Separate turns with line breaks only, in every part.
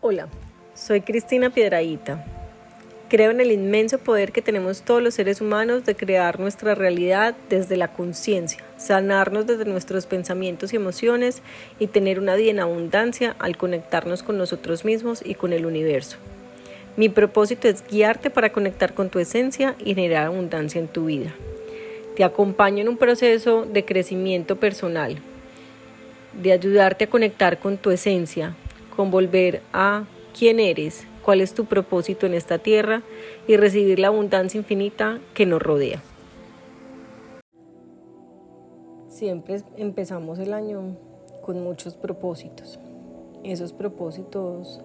Hola, soy Cristina Piedraíta. Creo en el inmenso poder que tenemos todos los seres humanos de crear nuestra realidad desde la conciencia, sanarnos desde nuestros pensamientos y emociones y tener una vida en abundancia al conectarnos con nosotros mismos y con el universo. Mi propósito es guiarte para conectar con tu esencia y generar abundancia en tu vida. Te acompaño en un proceso de crecimiento personal, de ayudarte a conectar con tu esencia, con volver a quién eres, cuál es tu propósito en esta tierra y recibir la abundancia infinita que nos rodea. Siempre empezamos el año con muchos propósitos. Esos propósitos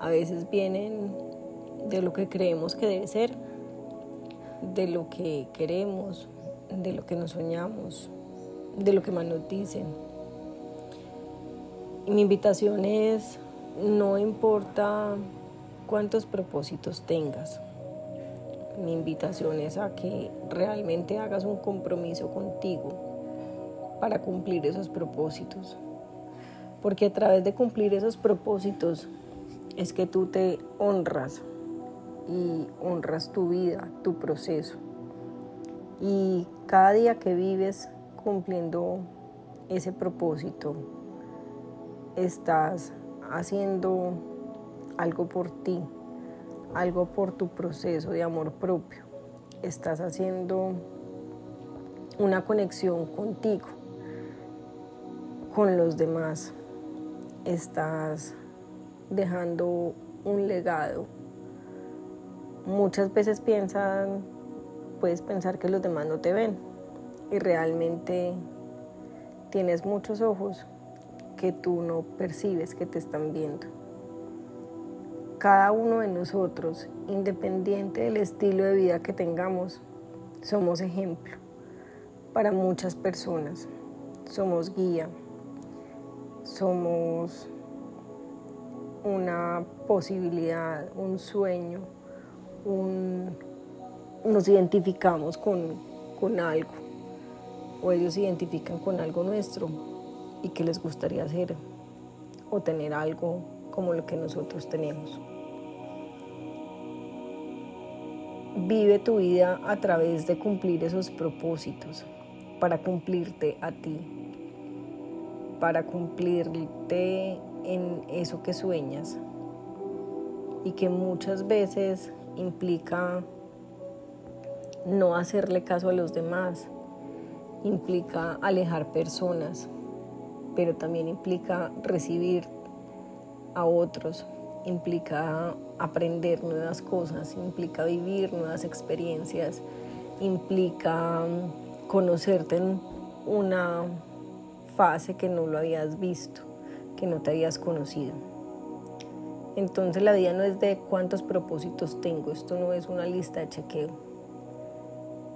a veces vienen de lo que creemos que debe ser, de lo que queremos, de lo que nos soñamos, de lo que más nos dicen mi invitación es, no importa cuántos propósitos tengas, mi invitación es a que realmente hagas un compromiso contigo para cumplir esos propósitos. Porque a través de cumplir esos propósitos es que tú te honras y honras tu vida, tu proceso. Y cada día que vives cumpliendo ese propósito, estás haciendo algo por ti, algo por tu proceso de amor propio. Estás haciendo una conexión contigo, con los demás. Estás dejando un legado. Muchas veces piensan, puedes pensar que los demás no te ven y realmente tienes muchos ojos que tú no percibes que te están viendo. Cada uno de nosotros, independiente del estilo de vida que tengamos, somos ejemplo para muchas personas. Somos guía, somos una posibilidad, un sueño, nos identificamos con, con algo o ellos se identifican con algo nuestro y que les gustaría hacer o tener algo como lo que nosotros tenemos. Vive tu vida a través de cumplir esos propósitos, para cumplirte a ti, para cumplirte en eso que sueñas y que muchas veces implica no hacerle caso a los demás, implica alejar personas, pero también implica recibir a otros, implica aprender nuevas cosas, implica vivir nuevas experiencias, implica mm, conocerte en una fase que no lo habías visto, que no te habías conocido. Entonces la vida no es de cuántos propósitos tengo, esto no es una lista de chequeo.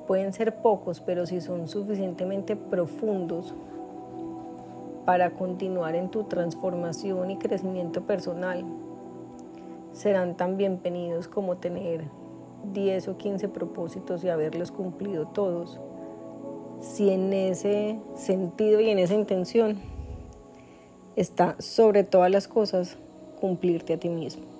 Pueden ser pocos, pero si son suficientemente profundos, para continuar en tu transformación y crecimiento personal. Serán tan bienvenidos como tener 10 o 15 propósitos y haberlos cumplido todos, si en ese sentido y en esa intención está sobre todas las cosas cumplirte a ti mismo.